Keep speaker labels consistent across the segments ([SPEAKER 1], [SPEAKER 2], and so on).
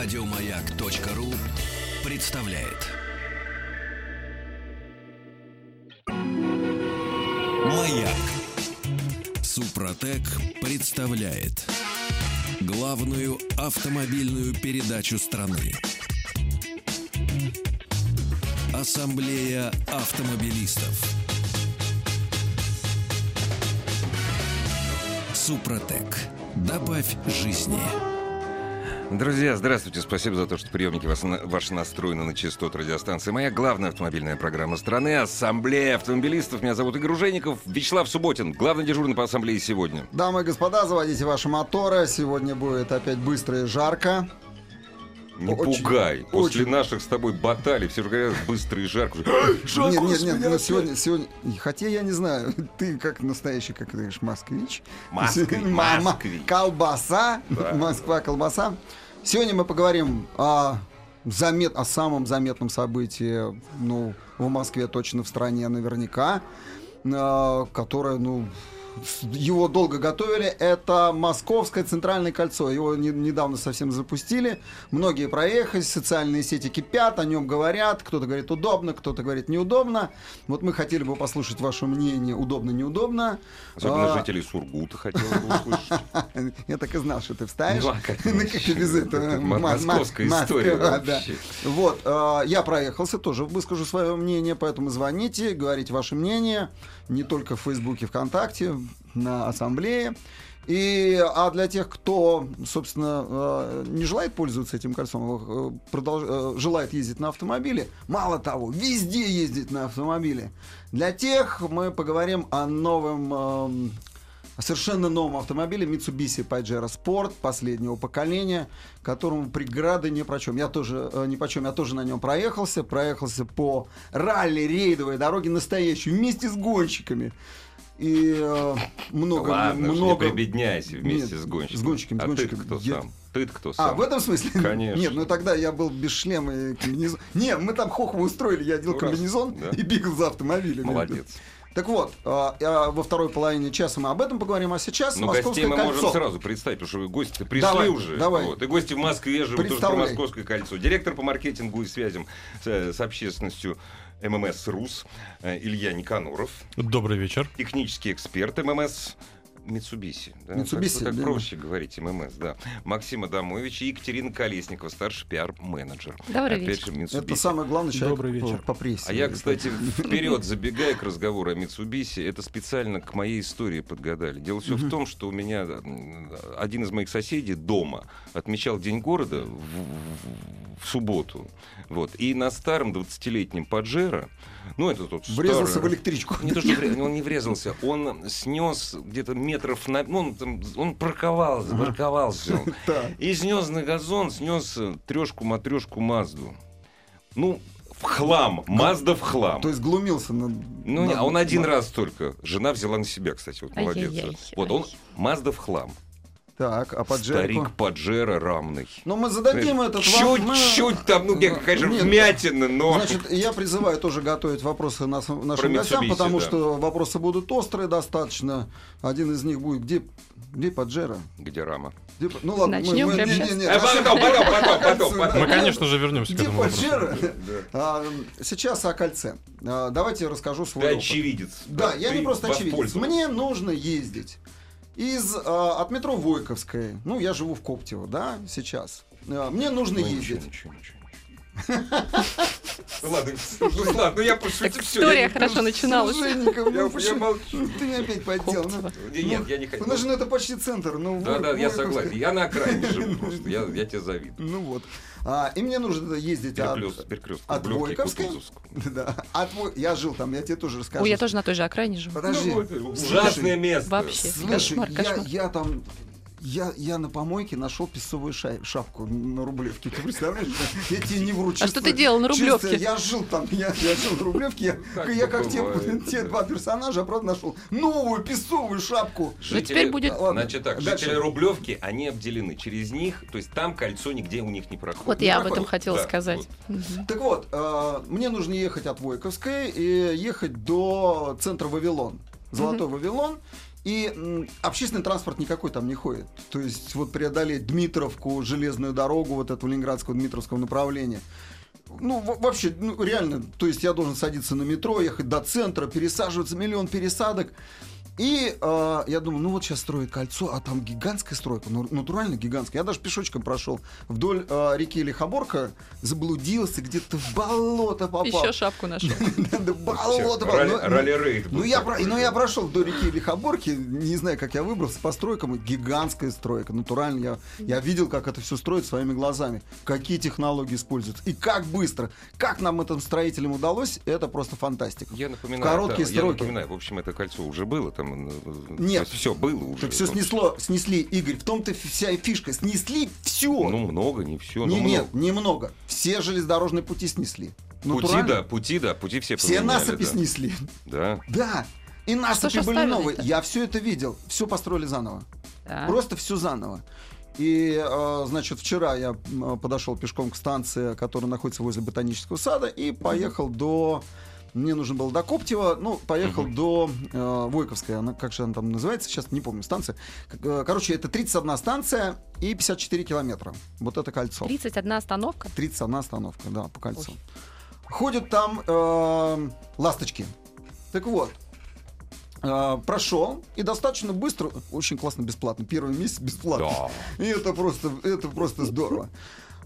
[SPEAKER 1] Радиомаяк.ру представляет. Маяк. Супротек представляет главную автомобильную передачу страны. Ассамблея автомобилистов. Супротек. Добавь жизни.
[SPEAKER 2] Друзья, здравствуйте. Спасибо за то, что приемники вас, ваши настроены на частоту радиостанции. Моя главная автомобильная программа страны «Ассамблея автомобилистов». Меня зовут Игорь Ужеников. Вячеслав Субботин, главный дежурный по ассамблее сегодня.
[SPEAKER 3] Дамы и господа, заводите ваши моторы. Сегодня будет опять быстро и жарко.
[SPEAKER 2] Не
[SPEAKER 3] Очень,
[SPEAKER 2] пугай. После
[SPEAKER 3] очень.
[SPEAKER 2] наших с тобой баталий все же говорят быстро и жарко.
[SPEAKER 3] нет, нет, нет, но сегодня, сегодня, хотя я не знаю, ты как настоящий, как ты говоришь, москвич.
[SPEAKER 2] Москвич, москвич.
[SPEAKER 3] колбаса,
[SPEAKER 2] Да.
[SPEAKER 3] Москва, колбаса. Сегодня мы поговорим о, замет, о самом заметном событии, ну, в Москве, точно в стране наверняка, э, которое, ну, его долго готовили. Это Московское центральное кольцо. Его не- недавно совсем запустили. Многие проехали, социальные сети кипят, о нем говорят. Кто-то говорит удобно, кто-то говорит неудобно. Вот мы хотели бы послушать ваше мнение, удобно, неудобно.
[SPEAKER 2] Особенно
[SPEAKER 3] А,
[SPEAKER 2] жителей Сургута хотел бы услышать.
[SPEAKER 3] Я так и знал, что ты вставишь.
[SPEAKER 2] Ну, а как
[SPEAKER 3] без этого.
[SPEAKER 2] Московская история.
[SPEAKER 3] Вот, э, я проехался, тоже выскажу свое мнение, поэтому звоните, говорите ваше мнение, не только в Фейсбуке, ВКонтакте, на ассамблее. И, а для тех, кто, собственно, э, не желает пользоваться этим кольцом, э, продолж- э, желает ездить на автомобиле, мало того, везде ездить на автомобиле. Для тех мы поговорим о новом эм, совершенно новом автомобиле Mitsubishi Pajero Sport последнего поколения, которому преграды не про чем. Я тоже э, ни по чем, я тоже на нем проехался, проехался по ралли рейдовой дороге настоящей вместе с гонщиками. И э, много,
[SPEAKER 2] Ладно,
[SPEAKER 3] много.
[SPEAKER 2] не прибедняйся вместе
[SPEAKER 3] Нет,
[SPEAKER 2] с гонщиками.
[SPEAKER 3] с гонщиками, с
[SPEAKER 2] А
[SPEAKER 3] гонщиками.
[SPEAKER 2] ты кто
[SPEAKER 3] Я-
[SPEAKER 2] сам? ты кто
[SPEAKER 3] А,
[SPEAKER 2] сам?
[SPEAKER 3] в этом смысле?
[SPEAKER 2] Конечно.
[SPEAKER 3] Нет, ну тогда я был без шлема и комбинезон. Не, мы там хохву устроили, я одел
[SPEAKER 2] Ну, раз,
[SPEAKER 3] комбинезон
[SPEAKER 2] да.
[SPEAKER 3] и бегал за автомобилем.
[SPEAKER 2] Молодец.
[SPEAKER 3] Так вот, а, а, во второй половине часа мы об этом поговорим, а сейчас
[SPEAKER 2] Ну,
[SPEAKER 3] Московское
[SPEAKER 2] гостей мы
[SPEAKER 3] кольцо.
[SPEAKER 2] можем сразу представить, потому что вы гости пришли
[SPEAKER 3] Давай,
[SPEAKER 2] уже.
[SPEAKER 3] давай.
[SPEAKER 2] Вот. И гости в Москве живут тоже про. Московское кольцо. Директор по маркетингу и связям с, с общественностью ММС РУС э, Илья Никаноров.
[SPEAKER 4] Добрый вечер.
[SPEAKER 2] Технический эксперт ММС Митсубиси. Да? Так, так
[SPEAKER 3] да.
[SPEAKER 2] проще говорить ММС, да. Максим Адамович и Екатерина Колесникова, старший пиар-менеджер.
[SPEAKER 5] Добрый
[SPEAKER 2] Опять
[SPEAKER 5] вечер.
[SPEAKER 2] же, Mitsubishi.
[SPEAKER 3] Это самый главный человек
[SPEAKER 4] Добрый вечер.
[SPEAKER 3] по, прессе.
[SPEAKER 2] А я, кстати, вперед забегая к разговору о Митсубиси, это специально к моей истории подгадали. Дело все в том, что у меня один из моих соседей дома отмечал День города в, в- в субботу. Вот. И на старом 20-летнем Паджеро, ну это тот
[SPEAKER 3] Врезался
[SPEAKER 2] старый-
[SPEAKER 3] в электричку.
[SPEAKER 2] не то, что вре- он не врезался, он снес где-то метров на... Ну, он, там, он парковался, парковался. И снес на газон, снес трешку, матрешку Мазду. Ну, в хлам. Мазда в хлам.
[SPEAKER 3] То есть глумился над...
[SPEAKER 2] Ну,
[SPEAKER 3] над-
[SPEAKER 2] а он один раз только. Жена взяла на себя, кстати, вот молодец. Вот он. Мазда в хлам.
[SPEAKER 3] Так, а Паджеро?
[SPEAKER 2] Старик Паджеро рамный.
[SPEAKER 3] Ну, мы зададим этот вопрос.
[SPEAKER 2] Чуть-чуть там, ну, где, конечно,
[SPEAKER 3] Нет,
[SPEAKER 2] вмятины, но...
[SPEAKER 3] Значит, я призываю тоже готовить вопросы нас-
[SPEAKER 2] Про
[SPEAKER 3] нашим гостям, потому
[SPEAKER 2] да.
[SPEAKER 3] что вопросы будут острые достаточно. Один из них будет, где, где Паджеро?
[SPEAKER 2] Где рама?
[SPEAKER 3] Где ну ладно,
[SPEAKER 5] Начнем прямо
[SPEAKER 3] не-
[SPEAKER 5] сейчас?
[SPEAKER 3] не- не,
[SPEAKER 2] А
[SPEAKER 3] наши-
[SPEAKER 2] потом, потом, потом, потом, потом.
[SPEAKER 4] Мы, конечно же, вернемся к
[SPEAKER 3] Где
[SPEAKER 4] этому вопросу.
[SPEAKER 3] Паджеро? А, Сейчас о кольце. А, Давайте расскажу свой
[SPEAKER 2] Ты
[SPEAKER 3] опыт.
[SPEAKER 2] очевидец.
[SPEAKER 3] Да, я
[SPEAKER 2] Ты
[SPEAKER 3] не просто очевидец. Мне нужно ездить из а, от метро Войковской. Ну, я живу в Коптево, да, сейчас. А, Мне нужно
[SPEAKER 2] Ну,
[SPEAKER 3] ездить.
[SPEAKER 2] ничего, ничего, ничего. Ну ладно, ну ладно, ну я пошутил,
[SPEAKER 5] история хорошо начиналась.
[SPEAKER 2] Я-
[SPEAKER 3] ну,
[SPEAKER 2] молчу.
[SPEAKER 3] Ты меня опять поддел. ну.
[SPEAKER 2] Нет, я не хотел.
[SPEAKER 3] У нас же ну, это почти центр. Ну,
[SPEAKER 2] Да, да, я согласен. Я на окраине живу просто. Я, я тебе завидую.
[SPEAKER 3] Ну вот. А, и мне нужно ездить от,
[SPEAKER 2] Перекрест, перекрест.
[SPEAKER 3] от Войковской. Да, от Я жил там, я тебе тоже расскажу.
[SPEAKER 5] Ой, я тоже на той же окраине живу.
[SPEAKER 3] Подожди.
[SPEAKER 2] Ну, Ужасное место.
[SPEAKER 5] Вообще.
[SPEAKER 3] Слушай,
[SPEAKER 5] Кошмар,
[SPEAKER 3] я,
[SPEAKER 5] кошмар.
[SPEAKER 3] я там я, я на помойке нашел песцовую шай- шапку на Рублевке. Ты представляешь? Я тебе не вру.
[SPEAKER 5] А что ты делал на
[SPEAKER 3] чисто
[SPEAKER 5] Рублевке?
[SPEAKER 3] Я жил там, я, я жил на Рублевке. Я
[SPEAKER 2] Так
[SPEAKER 3] я как те, те два персонажа, правда, нашел новую песцовую шапку.
[SPEAKER 5] Ну, теперь будет-
[SPEAKER 3] Ладно,
[SPEAKER 2] Значит так,
[SPEAKER 3] дальше.
[SPEAKER 2] жители Рублевки, они обделены. Через них, то есть там кольцо нигде у них не проходит.
[SPEAKER 5] Вот
[SPEAKER 3] Не
[SPEAKER 5] я об
[SPEAKER 3] проходит.
[SPEAKER 5] этом хотела
[SPEAKER 2] Да,
[SPEAKER 5] сказать.
[SPEAKER 2] вот.
[SPEAKER 5] Мгм.
[SPEAKER 3] Так вот, э, мне нужно ехать от Войковской и ехать до центра Вавилон. Золотой Вавилон. И общественный транспорт никакой там не ходит. То есть вот преодолеть Дмитровку, железную дорогу, вот этого Ленинградского Дмитровского направления. Ну, во- вообще, ну, реально, то есть я должен садиться на метро, ехать до центра, пересаживаться, миллион пересадок. И э, я думаю, ну вот сейчас строят кольцо, а там гигантская стройка, ну, натурально гигантская. Я даже пешочком прошел вдоль э, реки Лихоборка, заблудился, где-то в болото попал.
[SPEAKER 5] Еще шапку нашел.
[SPEAKER 3] Да, болото Ну, ну,
[SPEAKER 2] ралли-рейд
[SPEAKER 3] ну я, ну прошел до реки Лихоборки, не знаю, как я выбрался по стройкам, гигантская стройка, натурально. Я, я видел, как это все строят своими глазами, какие технологии используются и как быстро. Как нам этим строителям удалось, это просто фантастика.
[SPEAKER 2] Я напоминаю,
[SPEAKER 3] короткие
[SPEAKER 2] да, я
[SPEAKER 3] сроки.
[SPEAKER 2] напоминаю, в общем, это кольцо уже было там.
[SPEAKER 3] Нет.
[SPEAKER 2] все было уже.
[SPEAKER 3] Так все снесло, снесли, Игорь, в том-то вся и фишка, снесли все.
[SPEAKER 2] Ну, много, не все.
[SPEAKER 3] не,
[SPEAKER 2] ну,
[SPEAKER 3] нет,
[SPEAKER 2] много.
[SPEAKER 3] немного. Все железнодорожные пути снесли.
[SPEAKER 2] Пути,
[SPEAKER 3] Натурально.
[SPEAKER 2] да, пути, да, пути все
[SPEAKER 3] Все
[SPEAKER 2] поменяли,
[SPEAKER 3] насыпи
[SPEAKER 2] да.
[SPEAKER 3] снесли.
[SPEAKER 2] Да.
[SPEAKER 3] Да. И насыпи
[SPEAKER 5] ж
[SPEAKER 3] были новые. Я все это видел. Все построили заново.
[SPEAKER 5] Да.
[SPEAKER 3] Просто все заново. И, э, значит, вчера я подошел пешком к станции, которая находится возле ботанического сада, и поехал до... Мне нужно было до Коптева, ну, поехал до э, Войковской, она, как же она там называется, сейчас не помню, станция. Э, Короче, это 31 станция и 54 километра. Вот это кольцо.
[SPEAKER 5] 31 остановка.
[SPEAKER 3] 31 остановка, да, по кольцу. Ходят там э, ласточки. Так вот, э, прошел и достаточно быстро, очень классно бесплатно. Первый месяц бесплатно.
[SPEAKER 2] Да.
[SPEAKER 3] И это просто, это просто здорово.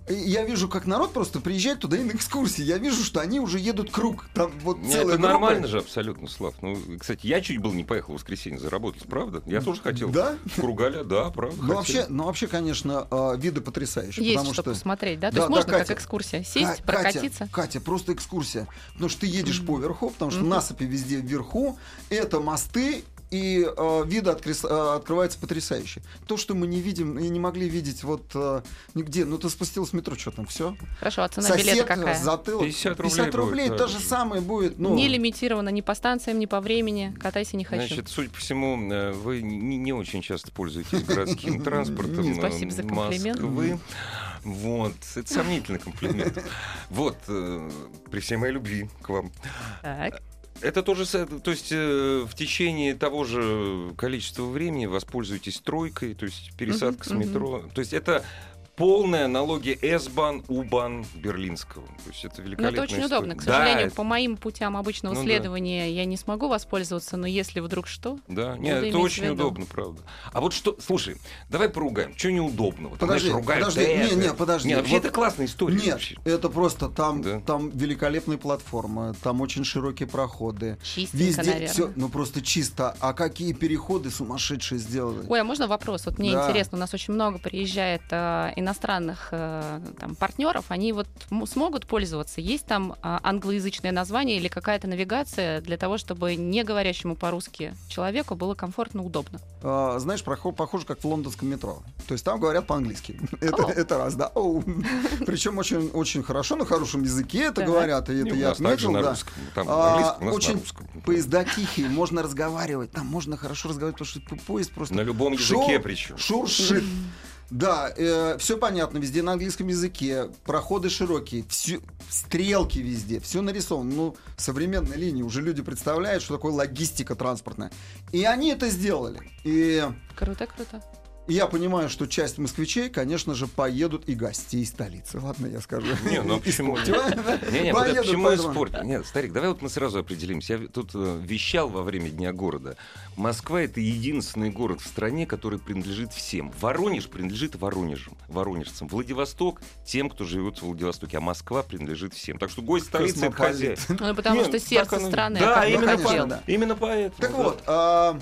[SPEAKER 3] Я вижу, как народ просто приезжает туда и на экскурсии. Я вижу, что они уже едут круг. Там вот
[SPEAKER 2] Не,
[SPEAKER 3] целая
[SPEAKER 2] это
[SPEAKER 3] группа.
[SPEAKER 2] нормально же абсолютно, Слав. Ну, кстати, я чуть был не поехал в воскресенье заработать, правда? Я тоже хотел.
[SPEAKER 3] Да?
[SPEAKER 2] Кругаля, да, правда.
[SPEAKER 3] Ну вообще, ну вообще, конечно, э, виды потрясающие.
[SPEAKER 5] Есть
[SPEAKER 3] потому
[SPEAKER 5] что
[SPEAKER 3] что
[SPEAKER 5] посмотреть, да? То
[SPEAKER 3] Да,
[SPEAKER 5] есть
[SPEAKER 3] да,
[SPEAKER 5] можно
[SPEAKER 3] Катя.
[SPEAKER 5] как экскурсия сесть, прокатиться.
[SPEAKER 3] Катя, Катя, просто экскурсия. Потому что ты едешь поверху, потому что
[SPEAKER 5] Мгм.
[SPEAKER 3] насыпи везде вверху, это мосты, и э, виды открес- э, открываются потрясающие. То, что мы не видим и не могли видеть вот э, нигде. Ну, ты спустился в метро, что там, все?
[SPEAKER 5] Хорошо, а цена билета какая?
[SPEAKER 3] затылок.
[SPEAKER 2] 50 рублей
[SPEAKER 3] рублей
[SPEAKER 2] будет,
[SPEAKER 3] то
[SPEAKER 2] да.
[SPEAKER 3] же самое будет. Ну,
[SPEAKER 5] Не лимитировано ни по станциям, ни по времени. Катайся не хочу.
[SPEAKER 2] Значит, судя по всему, э, вы не, не очень часто пользуетесь городским транспортом э,
[SPEAKER 5] Спасибо за комплимент.
[SPEAKER 2] Москвы. Вот, это сомнительный комплимент. Вот, э, при всей моей любви к вам.
[SPEAKER 5] Так.
[SPEAKER 2] Это тоже, то есть э, в течение того же количества времени воспользуйтесь тройкой, то есть пересадка
[SPEAKER 5] Мгм,
[SPEAKER 2] с метро. То есть это полная аналогия S-бан, U-бан берлинского. То есть это
[SPEAKER 5] Ну,
[SPEAKER 2] великолепная
[SPEAKER 5] это очень
[SPEAKER 2] история.
[SPEAKER 5] удобно. К
[SPEAKER 2] Да,
[SPEAKER 5] сожалению,
[SPEAKER 2] это-
[SPEAKER 5] по моим путям обычного
[SPEAKER 2] Ну да.
[SPEAKER 5] следования я не смогу воспользоваться, но если вдруг что,
[SPEAKER 2] Да, нет, это очень
[SPEAKER 5] виду.
[SPEAKER 2] удобно, правда. А вот что, слушай, давай поругаем. Что неудобного? Ты
[SPEAKER 3] Подожди,
[SPEAKER 2] знаешь, ругают
[SPEAKER 3] подожди, не, не, подожди.
[SPEAKER 2] Не, вообще
[SPEAKER 3] Вот-
[SPEAKER 2] это классная история.
[SPEAKER 3] Нет,
[SPEAKER 2] вообще.
[SPEAKER 3] это просто там,
[SPEAKER 2] Да.
[SPEAKER 3] там великолепные платформы, там очень широкие проходы.
[SPEAKER 5] чистенько,
[SPEAKER 3] Везде
[SPEAKER 5] наверное.
[SPEAKER 3] все, ну просто чисто. А какие переходы сумасшедшие сделали?
[SPEAKER 5] Ой, а можно вопрос? Вот мне
[SPEAKER 3] Да.
[SPEAKER 5] интересно, у нас очень много приезжает э, иностранных э, там, партнеров, они вот смогут пользоваться? Есть там а, англоязычное название или какая-то навигация для того, чтобы не говорящему по-русски человеку было комфортно, удобно?
[SPEAKER 3] А, знаешь, прохо- похоже, как в лондонском метро. То есть там говорят по-английски. Это, это раз, да. Причем очень, очень хорошо, на хорошем языке это говорят, и это я отметил, да.
[SPEAKER 2] Там
[SPEAKER 3] А, очень. Поезда тихие, можно разговаривать, там можно хорошо разговаривать, потому что поезд просто
[SPEAKER 2] На любом
[SPEAKER 3] Шо-
[SPEAKER 2] языке причем.
[SPEAKER 3] шуршит. Да, все понятно, везде на английском языке, проходы широкие, всё- стрелки везде, все нарисовано. Ну, современной линии уже люди представляют, что такое логистика транспортная. И они это сделали. И
[SPEAKER 5] Круто, круто.
[SPEAKER 3] Я понимаю, что часть москвичей, конечно же, поедут и гостей столицы. Ладно, я скажу.
[SPEAKER 2] Не, ну а почему? Не, не, почему
[SPEAKER 3] поэтому.
[SPEAKER 2] спорт? Нет, старик, давай вот мы сразу определимся. Я тут э, вещал во время Дня города. Москва это единственный город в стране, который принадлежит всем. Воронеж принадлежит Воронежам, воронежцам. Владивосток тем, кто живет в Владивостоке, а Москва принадлежит всем. Так что гость столицы это хозяин.
[SPEAKER 5] Ну, потому
[SPEAKER 2] Нет,
[SPEAKER 5] что сердце страны.
[SPEAKER 2] Да, именно,
[SPEAKER 3] конечно,
[SPEAKER 5] хотел.
[SPEAKER 2] по-
[SPEAKER 3] да.
[SPEAKER 2] именно поэтому.
[SPEAKER 3] Так вот, а,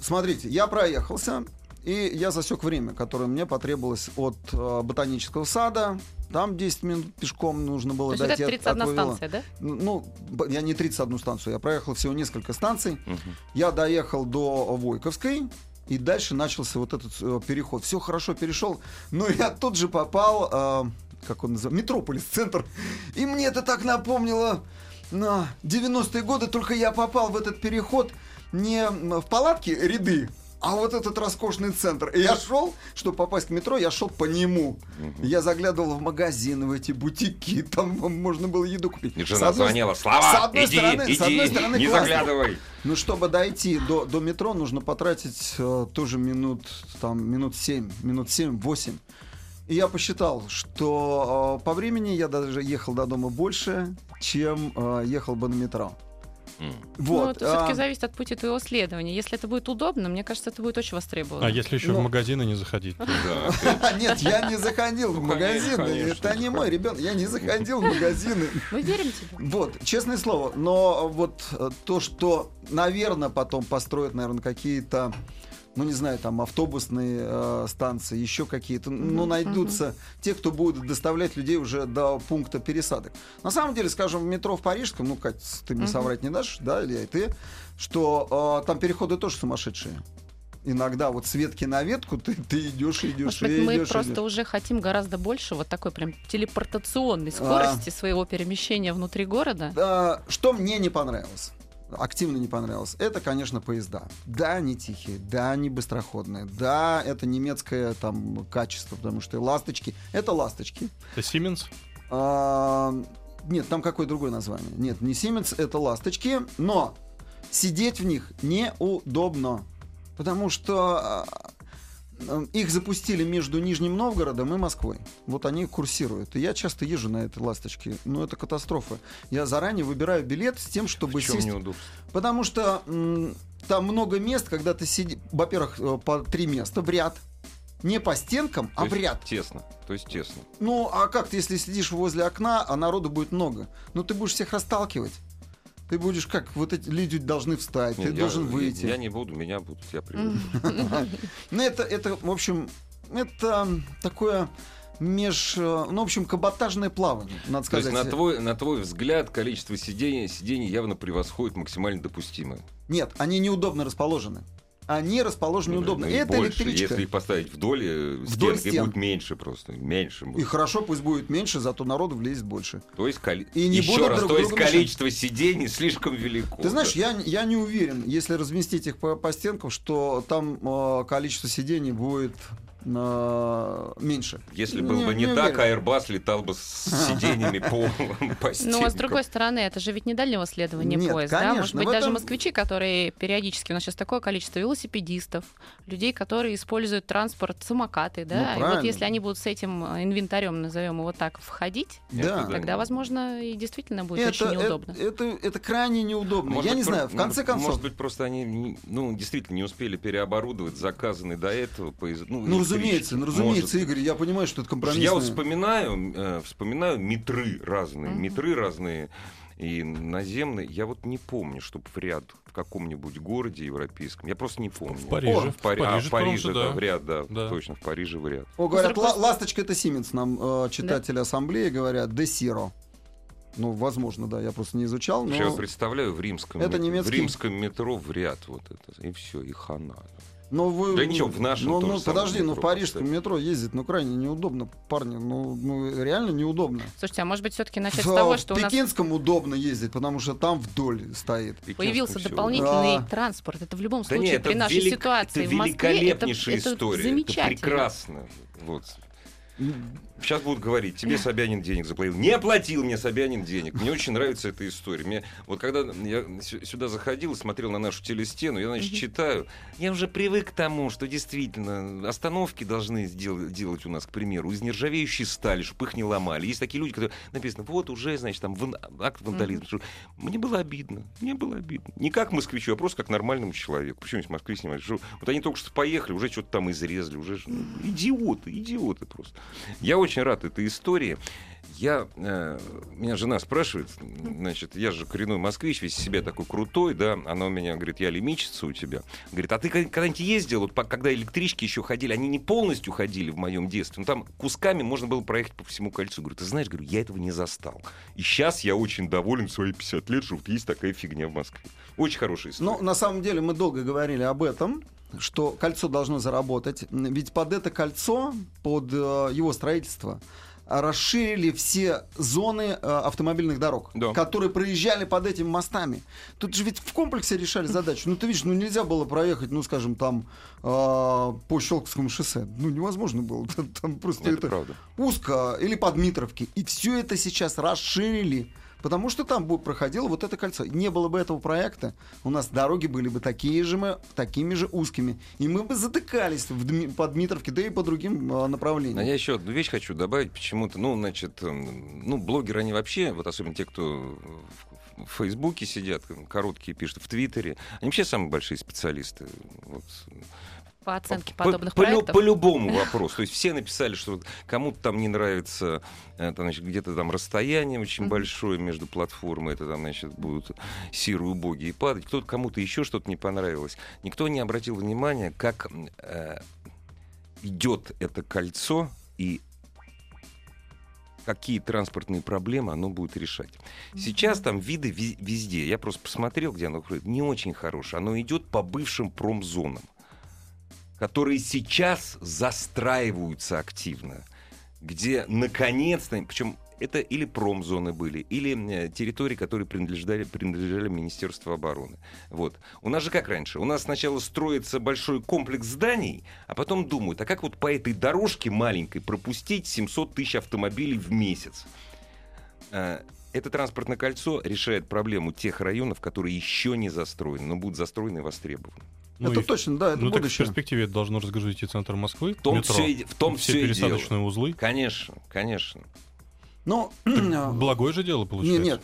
[SPEAKER 3] смотрите, я проехался, и я засек время, которое мне потребовалось от а, ботанического сада. Там 10 минут пешком нужно
[SPEAKER 5] То
[SPEAKER 3] было
[SPEAKER 5] вот
[SPEAKER 3] дойти
[SPEAKER 5] это
[SPEAKER 3] от-
[SPEAKER 5] 31
[SPEAKER 3] от Вавилона.
[SPEAKER 5] станция, да?
[SPEAKER 3] Ну, Ну, я не 31 станцию, я проехал всего несколько станций.
[SPEAKER 2] Мгм.
[SPEAKER 3] Я доехал до Войковской, и дальше начался вот этот э, переход. Все хорошо перешел, но я тут же попал, э, как он называется, Метрополис, центр. И мне это так напомнило на 90-е годы, только я попал в этот переход не в палатки ряды, а вот этот роскошный центр. И я шел, чтобы попасть к метро, я шел по нему. Я заглядывал в магазины, в эти бутики, там можно было еду купить.
[SPEAKER 2] И
[SPEAKER 3] С
[SPEAKER 2] жена
[SPEAKER 3] одной-
[SPEAKER 2] звонила,
[SPEAKER 3] с
[SPEAKER 2] Слава,
[SPEAKER 3] одной
[SPEAKER 2] иди,
[SPEAKER 3] стороны-
[SPEAKER 2] иди,
[SPEAKER 3] с одной стороны,
[SPEAKER 2] не
[SPEAKER 3] классно.
[SPEAKER 2] заглядывай.
[SPEAKER 3] Ну, чтобы дойти до, до метро, нужно потратить э, тоже минут, там, минут 7, минут 7-8. И я посчитал, что э, по времени я даже ехал до дома больше, чем э, ехал бы на метро.
[SPEAKER 2] М.
[SPEAKER 5] Ну,
[SPEAKER 3] Вот.
[SPEAKER 5] это все-таки
[SPEAKER 3] а,
[SPEAKER 5] зависит от пути твоего следования. Если это будет удобно, мне кажется, это будет очень востребовано.
[SPEAKER 4] А если еще
[SPEAKER 3] Ну.
[SPEAKER 4] в магазины не заходить?
[SPEAKER 3] Нет, я не заходил в
[SPEAKER 2] Ну,
[SPEAKER 3] магазины. Это не мой ребенок. Я не заходил в магазины.
[SPEAKER 5] Мы верим тебе.
[SPEAKER 3] Вот, честное слово. Но вот то, что, наверное, потом построят, наверное, какие-то ну, не знаю, там автобусные э, станции, еще какие-то, ну,
[SPEAKER 5] Мгм,
[SPEAKER 3] найдутся те, кто будут доставлять людей уже до пункта пересадок. На самом деле, скажем, в метро в Парижском, ну, Кать, ты мне
[SPEAKER 5] Мгм.
[SPEAKER 3] соврать не дашь, да, или и ты, что э, там переходы тоже сумасшедшие. Иногда вот с ветки на ветку ты, ты идешь, идешь,
[SPEAKER 5] Может быть, мы
[SPEAKER 3] идешь,
[SPEAKER 5] просто
[SPEAKER 3] идешь.
[SPEAKER 5] уже хотим гораздо больше вот такой прям телепортационной
[SPEAKER 3] А.
[SPEAKER 5] скорости своего перемещения внутри города.
[SPEAKER 3] А, что мне не понравилось? Активно не понравилось. Это, конечно, поезда. Да, они тихие, да, они быстроходные, да, это немецкое там качество, потому что ласточки, это ласточки.
[SPEAKER 4] Это Siemens?
[SPEAKER 3] А, нет, там какое другое название. Нет, не Siemens, это ласточки, но сидеть в них неудобно, потому что а, их запустили между Нижним Новгородом и Москвой. Вот они курсируют. И я часто езжу на этой ласточке. Но это катастрофа. Я заранее выбираю билет с тем, чтобы
[SPEAKER 2] В чем
[SPEAKER 3] сесть.
[SPEAKER 2] неудобство?
[SPEAKER 3] Потому что м, там много мест, когда ты сидишь, во-первых, э, по три места в ряд. Не по стенкам, а
[SPEAKER 2] То
[SPEAKER 3] в
[SPEAKER 2] есть
[SPEAKER 3] ряд.
[SPEAKER 2] Тесно, то есть тесно.
[SPEAKER 3] Ну, а как ты, если сидишь возле окна, а народу будет много? Ну, ты будешь всех расталкивать. Ты будешь как? Вот эти люди должны встать,
[SPEAKER 2] Нет,
[SPEAKER 3] ты
[SPEAKER 2] я-
[SPEAKER 3] должен
[SPEAKER 2] я-
[SPEAKER 3] выйти.
[SPEAKER 2] Я, не буду, меня будут, я привык.
[SPEAKER 3] Ну, это, это, в общем, это такое меж... Ну, в общем, каботажное плавание, надо
[SPEAKER 2] То есть,
[SPEAKER 3] сказать.
[SPEAKER 2] на твой, на твой взгляд, количество сидений, сидений явно превосходит максимально допустимое.
[SPEAKER 3] Нет, они неудобно расположены. Они расположены.
[SPEAKER 2] Ну, и
[SPEAKER 3] это
[SPEAKER 2] больше.
[SPEAKER 3] электричка.
[SPEAKER 2] Если их поставить вдоль, э,
[SPEAKER 3] Вдоль
[SPEAKER 2] стенок, их
[SPEAKER 3] стен.
[SPEAKER 2] будет меньше просто. Меньше
[SPEAKER 3] И
[SPEAKER 2] будет.
[SPEAKER 3] хорошо, пусть будет меньше, зато народу влезет больше.
[SPEAKER 2] То есть, коли-
[SPEAKER 3] И не
[SPEAKER 2] еще раз,
[SPEAKER 3] друг
[SPEAKER 2] то есть
[SPEAKER 3] другу мешать.
[SPEAKER 2] количество сидений слишком велико.
[SPEAKER 3] Ты знаешь,
[SPEAKER 2] да.
[SPEAKER 3] я, я не уверен, если разместить их по, по стенкам, что там э, количество сидений будет меньше.
[SPEAKER 2] Если было бы не,
[SPEAKER 3] не
[SPEAKER 2] так,
[SPEAKER 3] уверен.
[SPEAKER 2] Airbus летал бы с сидениями по, по
[SPEAKER 5] Ну, а с другой стороны, это же ведь не дальнего следования
[SPEAKER 3] Нет,
[SPEAKER 5] поезд, да?
[SPEAKER 3] конечно,
[SPEAKER 5] Может быть,
[SPEAKER 3] в
[SPEAKER 5] даже
[SPEAKER 3] этом-
[SPEAKER 5] москвичи, которые периодически, у нас сейчас такое количество велосипедистов, людей, которые используют транспорт, самокаты, да?
[SPEAKER 3] Ну,
[SPEAKER 5] и вот если они будут с этим э, инвентарем, назовем его так, входить,
[SPEAKER 3] Да.
[SPEAKER 2] Это
[SPEAKER 5] тогда, возможно, и действительно будет очень
[SPEAKER 3] это,
[SPEAKER 5] неудобно.
[SPEAKER 3] Это, это, это крайне неудобно.
[SPEAKER 2] Может
[SPEAKER 3] я
[SPEAKER 2] быть,
[SPEAKER 3] не
[SPEAKER 2] про-
[SPEAKER 3] знаю, в конце
[SPEAKER 2] может-
[SPEAKER 3] концов.
[SPEAKER 2] Может быть, просто они не- ну, действительно не успели переоборудовать заказанный до этого поезд. Ну,
[SPEAKER 3] ну. Разумеется, ну,
[SPEAKER 2] Может
[SPEAKER 3] разумеется, Игорь, я понимаю, что это компромисс.
[SPEAKER 2] Я вот вспоминаю, э, вспоминаю метры разные,
[SPEAKER 5] Мгм.
[SPEAKER 2] метры разные и наземные. Я вот не помню, чтобы в ряд в каком-нибудь городе европейском. Я просто не помню.
[SPEAKER 4] В Париже.
[SPEAKER 2] О, в, Пари-
[SPEAKER 4] В
[SPEAKER 2] а,
[SPEAKER 4] Париже,
[SPEAKER 2] в Париже, да,
[SPEAKER 4] да.
[SPEAKER 2] в ряд, да,
[SPEAKER 4] Да.
[SPEAKER 2] точно, в Париже в ряд.
[SPEAKER 3] О, говорят, «Ла- ласточка это Сименс, нам э, читатели ассамблеи говорят, Десиро. Ну, возможно, да, я просто не изучал, но...
[SPEAKER 2] Я представляю в римском,
[SPEAKER 3] Это
[SPEAKER 2] мет-
[SPEAKER 3] немецкий-
[SPEAKER 2] в римском метро в ряд вот это, и все, и хана.
[SPEAKER 3] Но вы,
[SPEAKER 2] Да ничего, в нашем
[SPEAKER 3] ну,
[SPEAKER 2] тоже
[SPEAKER 3] ну, подожди, ну в
[SPEAKER 2] метро,
[SPEAKER 3] парижском
[SPEAKER 2] кстати.
[SPEAKER 3] метро ездить, ну крайне неудобно, парни, ну, ну реально неудобно.
[SPEAKER 5] Слушайте, а может быть, все-таки начать с
[SPEAKER 3] В,
[SPEAKER 5] того,
[SPEAKER 3] в
[SPEAKER 5] что у нас
[SPEAKER 3] Пекинском удобно ездить, потому что там вдоль стоит.
[SPEAKER 2] Пекинском
[SPEAKER 5] появился
[SPEAKER 2] всё.
[SPEAKER 5] дополнительный
[SPEAKER 3] Да.
[SPEAKER 5] транспорт. Это в любом
[SPEAKER 2] Да
[SPEAKER 5] случае
[SPEAKER 2] нет,
[SPEAKER 5] при
[SPEAKER 2] это
[SPEAKER 5] нашей
[SPEAKER 2] велик-
[SPEAKER 5] ситуации
[SPEAKER 2] это
[SPEAKER 5] в Москве это,
[SPEAKER 2] великолепнейшая
[SPEAKER 5] это
[SPEAKER 2] история.
[SPEAKER 5] замечательно.
[SPEAKER 2] Это прекрасно. Вот. Сейчас будут говорить, тебе Собянин денег заплатил. Не оплатил мне Собянин денег. Мне очень нравится эта история. Мне, вот когда я сю- сюда заходил и смотрел на нашу телестену, я, значит, читаю. Я уже привык к тому, что действительно остановки должны сделать, делать у нас, к примеру, из нержавеющей стали, чтобы их не ломали. Есть такие люди, которые написано, вот уже, значит, там ван- акт вандализма. Мне было обидно. Мне было обидно. Не как москвичу, а просто как нормальному человеку. Почему из Москвы снимать? Вот они только что поехали, уже что-то там изрезали. Уже... ну, Идиоты, идиоты просто. Я очень рад этой истории. Я, э, меня жена спрашивает, значит, я же коренной москвич, весь себя такой крутой, да, она у меня говорит, я лимичица у тебя. Говорит, а ты когда- когда-нибудь ездил, вот когда электрички еще ходили, они не полностью ходили в моем детстве, но там кусками можно было проехать по всему кольцу. Говорю, ты знаешь, говорю, я этого не застал. И сейчас я очень доволен в свои 50 лет, что вот есть такая фигня в Москве. Очень хорошая история.
[SPEAKER 3] Ну, на самом деле, мы долго говорили об этом, что кольцо должно заработать. Ведь под это кольцо, под э, его строительство, расширили все зоны э, автомобильных дорог,
[SPEAKER 2] Да.
[SPEAKER 3] которые проезжали под этими мостами. Тут же ведь в комплексе решали задачу. Ну, ты видишь, ну нельзя было проехать, ну, скажем, там э, по Щелковскому шоссе. Ну, невозможно было. Там, там просто
[SPEAKER 2] Это
[SPEAKER 3] это,
[SPEAKER 2] правда.
[SPEAKER 3] узко или под Дмитровки. И все это сейчас расширили. Потому что там бу- проходило вот это кольцо. Не было бы этого проекта, у нас дороги были бы такие же, мы, такими же узкими. И мы бы затыкались в Дми- по Дмитровке, да и по другим
[SPEAKER 2] А
[SPEAKER 3] направлениям.
[SPEAKER 2] я еще одну вещь хочу добавить. Почему-то, ну, значит, эм, ну, блогеры, они вообще, вот особенно те, кто в- Фейсбуке сидят, короткие пишут, в Твиттере, они вообще самые большие специалисты. Вот,
[SPEAKER 5] По оценке
[SPEAKER 2] по,
[SPEAKER 5] подобных
[SPEAKER 2] по
[SPEAKER 5] проектов.
[SPEAKER 2] по любому вопросу. То есть все написали, что кому-то там не нравится это, значит, где-то там расстояние очень
[SPEAKER 5] Мгм.
[SPEAKER 2] большое между платформой, это там, значит, будут серые убогие падать. Кто-то кому-то еще что-то не понравилось. Никто не обратил внимания, как э, идет это кольцо и какие транспортные проблемы оно будет решать. Сейчас там виды ви- везде. Я просто посмотрел, где оно ходит. Не очень хорошее. Оно идет по бывшим промзонам, которые сейчас застраиваются активно, где наконец-то, причем это или промзоны были, или э, территории, которые принадлежали, принадлежали Министерству обороны. Вот. У нас же как раньше? У нас сначала строится большой комплекс зданий, а потом думают, а как вот по этой дорожке маленькой пропустить 700 тысяч автомобилей в месяц? Э, Это транспортное кольцо решает проблему тех районов, которые еще не застроены, но будут застроены и востребованы.
[SPEAKER 4] Ну
[SPEAKER 3] это точно, да, это
[SPEAKER 4] ну так в
[SPEAKER 3] будущее.
[SPEAKER 4] перспективе это должно разгрузить и центр Москвы,
[SPEAKER 2] В том
[SPEAKER 4] метро,
[SPEAKER 2] все, и- в том
[SPEAKER 4] все
[SPEAKER 2] все
[SPEAKER 4] пересадочные
[SPEAKER 2] дело.
[SPEAKER 4] узлы.
[SPEAKER 2] Конечно, конечно.
[SPEAKER 3] Ну,
[SPEAKER 4] Благое же дело
[SPEAKER 3] нет,
[SPEAKER 4] получается.
[SPEAKER 3] нет,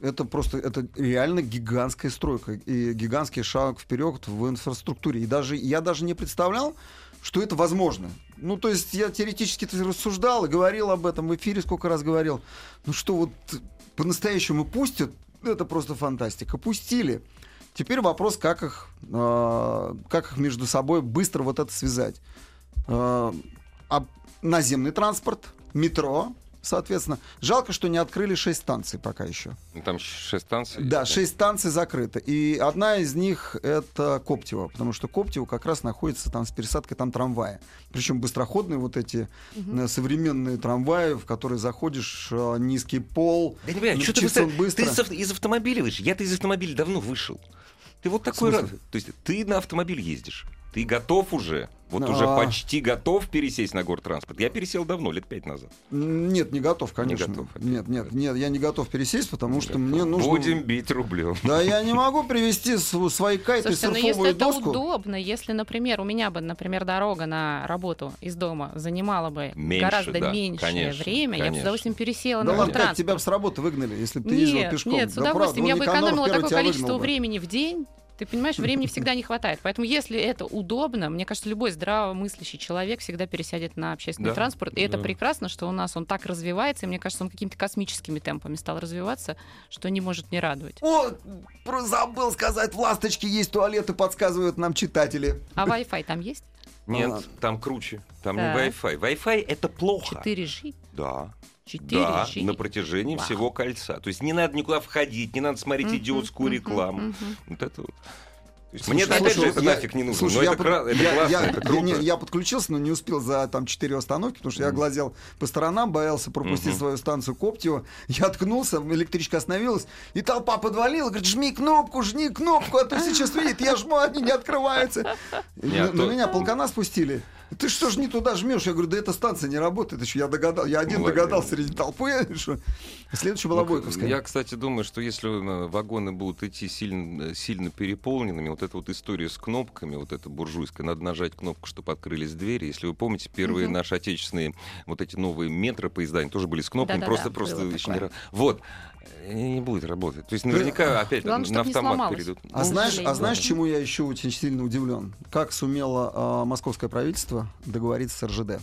[SPEAKER 3] это просто, это реально гигантская стройка и гигантский шаг вперед в инфраструктуре. И даже, я даже не представлял, что это возможно. Ну, то есть я теоретически рассуждал и говорил об этом в эфире, сколько раз говорил. Ну, что вот по-настоящему пустят, это просто фантастика. Пустили. Теперь вопрос, как их, э, как их между собой быстро вот это связать. Э, а наземный транспорт, метро, соответственно. Жалко, что не открыли 6 станций пока еще.
[SPEAKER 2] Ну, Там шесть станций.
[SPEAKER 3] Да, 6 станций закрыты. И одна из них это Коптево, потому что Коптево как раз находится там с пересадкой там трамвая. Причем быстроходные вот эти э, современные трамваи, в которые заходишь, э, низкий пол.
[SPEAKER 2] Да не понимаю, что ты, быстро- ты из автомобиля вышел? Я-то из автомобиля давно вышел. Ты вот такой раз. То есть ты на автомобиль ездишь. Ты готов уже. Вот
[SPEAKER 3] А.
[SPEAKER 2] уже почти готов пересесть на гортранспорт. Я пересел давно, лет пять назад.
[SPEAKER 3] Нет, не готов, конечно.
[SPEAKER 2] готов, опять.
[SPEAKER 3] нет, нет, нет, я не готов пересесть, потому что мне нужно...
[SPEAKER 2] Будем бить рублем.
[SPEAKER 3] Да я не могу привезти св- свои кайты,
[SPEAKER 5] Слушайте, ну
[SPEAKER 3] сурфовую
[SPEAKER 5] если это
[SPEAKER 3] доску.
[SPEAKER 5] удобно, если, например, у меня бы, например, дорога на работу из дома занимала бы
[SPEAKER 2] Меньше,
[SPEAKER 5] гораздо
[SPEAKER 2] да,
[SPEAKER 5] меньшее
[SPEAKER 2] конечно,
[SPEAKER 5] время, я бы с
[SPEAKER 2] конечно.
[SPEAKER 5] удовольствием пересела
[SPEAKER 3] Да
[SPEAKER 5] на
[SPEAKER 3] ладно, как
[SPEAKER 5] транспорт.
[SPEAKER 3] тебя бы с работы выгнали, если бы ты ездил
[SPEAKER 5] Нет,
[SPEAKER 3] пешком?
[SPEAKER 5] нет, с
[SPEAKER 3] Да правда,
[SPEAKER 5] удовольствием.
[SPEAKER 3] ну,
[SPEAKER 5] я бы экономила такое количество времени в день. Ты понимаешь, времени всегда не хватает. Поэтому, если это удобно, мне кажется, любой здравомыслящий человек всегда пересядет на общественный
[SPEAKER 2] Да,
[SPEAKER 5] транспорт. И это
[SPEAKER 4] да.
[SPEAKER 5] прекрасно, что у нас он так развивается. И мне кажется, он какими-то космическими темпами стал развиваться, что не может не радовать.
[SPEAKER 3] О, забыл сказать, в «Ласточке» есть туалеты, подсказывают нам читатели.
[SPEAKER 5] А Wi-Fi там есть?
[SPEAKER 2] Нет,
[SPEAKER 3] А.
[SPEAKER 2] там круче. Там
[SPEAKER 5] Так.
[SPEAKER 2] не Wi-Fi. Wi-Fi это плохо.
[SPEAKER 5] 4G?
[SPEAKER 2] Да.
[SPEAKER 5] 4G?
[SPEAKER 2] Да, на протяжении
[SPEAKER 5] Вау.
[SPEAKER 2] всего кольца. То есть не надо никуда входить, не надо смотреть идиотскую рекламу. Вот это вот.
[SPEAKER 3] Слушай,
[SPEAKER 2] мне опять же это
[SPEAKER 3] я-
[SPEAKER 2] нафиг не нужно.
[SPEAKER 3] слушай,
[SPEAKER 2] но
[SPEAKER 3] я
[SPEAKER 2] это,
[SPEAKER 3] под-
[SPEAKER 2] кра- это
[SPEAKER 3] я-
[SPEAKER 2] классно,
[SPEAKER 3] я-
[SPEAKER 2] это круто.
[SPEAKER 3] не, я подключился, но не успел за там 4 остановки, потому что я глазел по сторонам, боялся пропустить
[SPEAKER 2] Мгм.
[SPEAKER 3] свою станцию Коптева. Я ткнулся, электричка остановилась, и толпа подвалила, говорит, жми кнопку, жми кнопку, а то сейчас видит, я жму, они не открываются. И
[SPEAKER 2] Не, а
[SPEAKER 3] на, на
[SPEAKER 2] то-
[SPEAKER 3] меня полкана спустили. Ты что ж не туда жмешь? Я говорю, да эта станция не работает. Еще я догадал, я один догадался среди толпы. Что... Следующая была
[SPEAKER 2] Ну,
[SPEAKER 3] Бойковская.
[SPEAKER 2] Я, кстати, думаю, что если э, вагоны будут идти сильно, э, сильно переполненными, вот эта вот история с кнопками, вот эта буржуйская, надо нажать кнопку, чтобы открылись двери. Если вы помните, первые наши отечественные вот эти новые метро поезда, они тоже были с кнопками, просто, просто еще не Вот. Не будет работать. То есть наверняка опять
[SPEAKER 5] Главное,
[SPEAKER 2] на автомат перейдут.
[SPEAKER 3] А
[SPEAKER 5] Ну,
[SPEAKER 3] знаешь, а знаешь, чему я еще очень сильно удивлен? Как сумело а, московское правительство договориться с РЖД?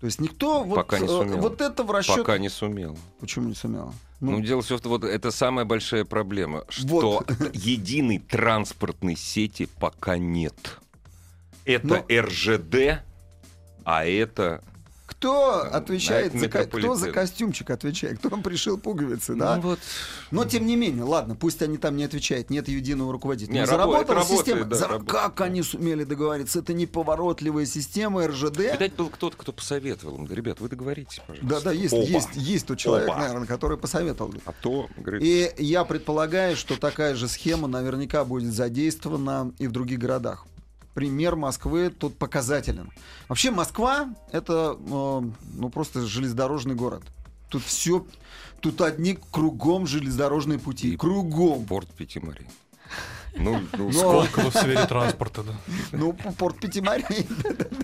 [SPEAKER 3] То есть никто вот,
[SPEAKER 2] Пока не
[SPEAKER 3] э,
[SPEAKER 2] сумело.
[SPEAKER 3] вот это в расчет...
[SPEAKER 2] Пока не сумел.
[SPEAKER 3] Почему не сумело?
[SPEAKER 2] Ну,
[SPEAKER 3] Ну,
[SPEAKER 2] дело все в том, вот это самая большая проблема, что
[SPEAKER 3] Вот.
[SPEAKER 2] единой транспортной сети пока нет. Это
[SPEAKER 3] Но-
[SPEAKER 2] РЖД, а это
[SPEAKER 3] кто отвечает за, кто за костюмчик отвечает, кто пришил пуговицы, да?
[SPEAKER 2] Ну вот.
[SPEAKER 3] Но тем не менее, ладно, пусть они там не отвечают, нет единого руководителя.
[SPEAKER 2] Не,
[SPEAKER 3] заработала
[SPEAKER 2] работает,
[SPEAKER 3] система.
[SPEAKER 2] да,
[SPEAKER 3] За-
[SPEAKER 2] работает.
[SPEAKER 3] Как они сумели договориться? Это неповоротливая система РЖД.
[SPEAKER 2] Видать, был кто-то, кто посоветовал им. Ребят, вы договоритесь, пожалуйста.
[SPEAKER 3] Да, да, есть,
[SPEAKER 2] Оба.
[SPEAKER 3] есть, есть тот человек,
[SPEAKER 2] Оба.
[SPEAKER 3] наверное, который посоветовал.
[SPEAKER 2] А то, говорит,
[SPEAKER 3] И я предполагаю, что такая же схема наверняка будет задействована и в других городах. Пример Москвы тут показателен. Вообще Москва это э, ну просто железнодорожный город. Тут все, тут одни кругом железнодорожные пути,
[SPEAKER 2] И
[SPEAKER 3] кругом.
[SPEAKER 2] порт Пяти-Морей. Ну, ну,
[SPEAKER 3] Но-
[SPEAKER 4] Сколково в сфере транспорта, да.
[SPEAKER 3] Ну, порт Пятиморей.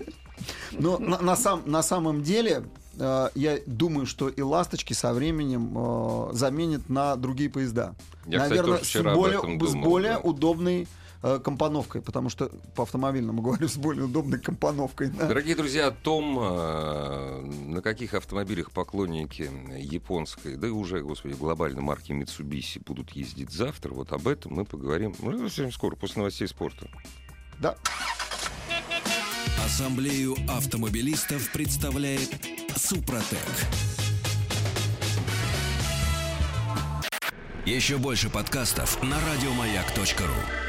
[SPEAKER 3] Но на, на сам- на самом деле, э, я думаю, что и «Ласточки» со временем э, заменят на другие поезда.
[SPEAKER 2] Я, кстати,
[SPEAKER 3] Наверное,
[SPEAKER 2] тоже
[SPEAKER 3] с более, с
[SPEAKER 2] думал,
[SPEAKER 3] более
[SPEAKER 2] да.
[SPEAKER 3] удобной э, компоновкой, потому что по автомобильному говорю, с более удобной компоновкой. да.
[SPEAKER 2] Дорогие друзья, о том, э, на каких автомобилях поклонники японской, да и уже, господи, глобальной марки Mitsubishi будут ездить завтра, вот об этом мы поговорим ну, совсем скоро, после новостей спорта.
[SPEAKER 3] Да.
[SPEAKER 1] Ассамблею автомобилистов представляет Супротек. Еще больше подкастов на радиомаяк.ру.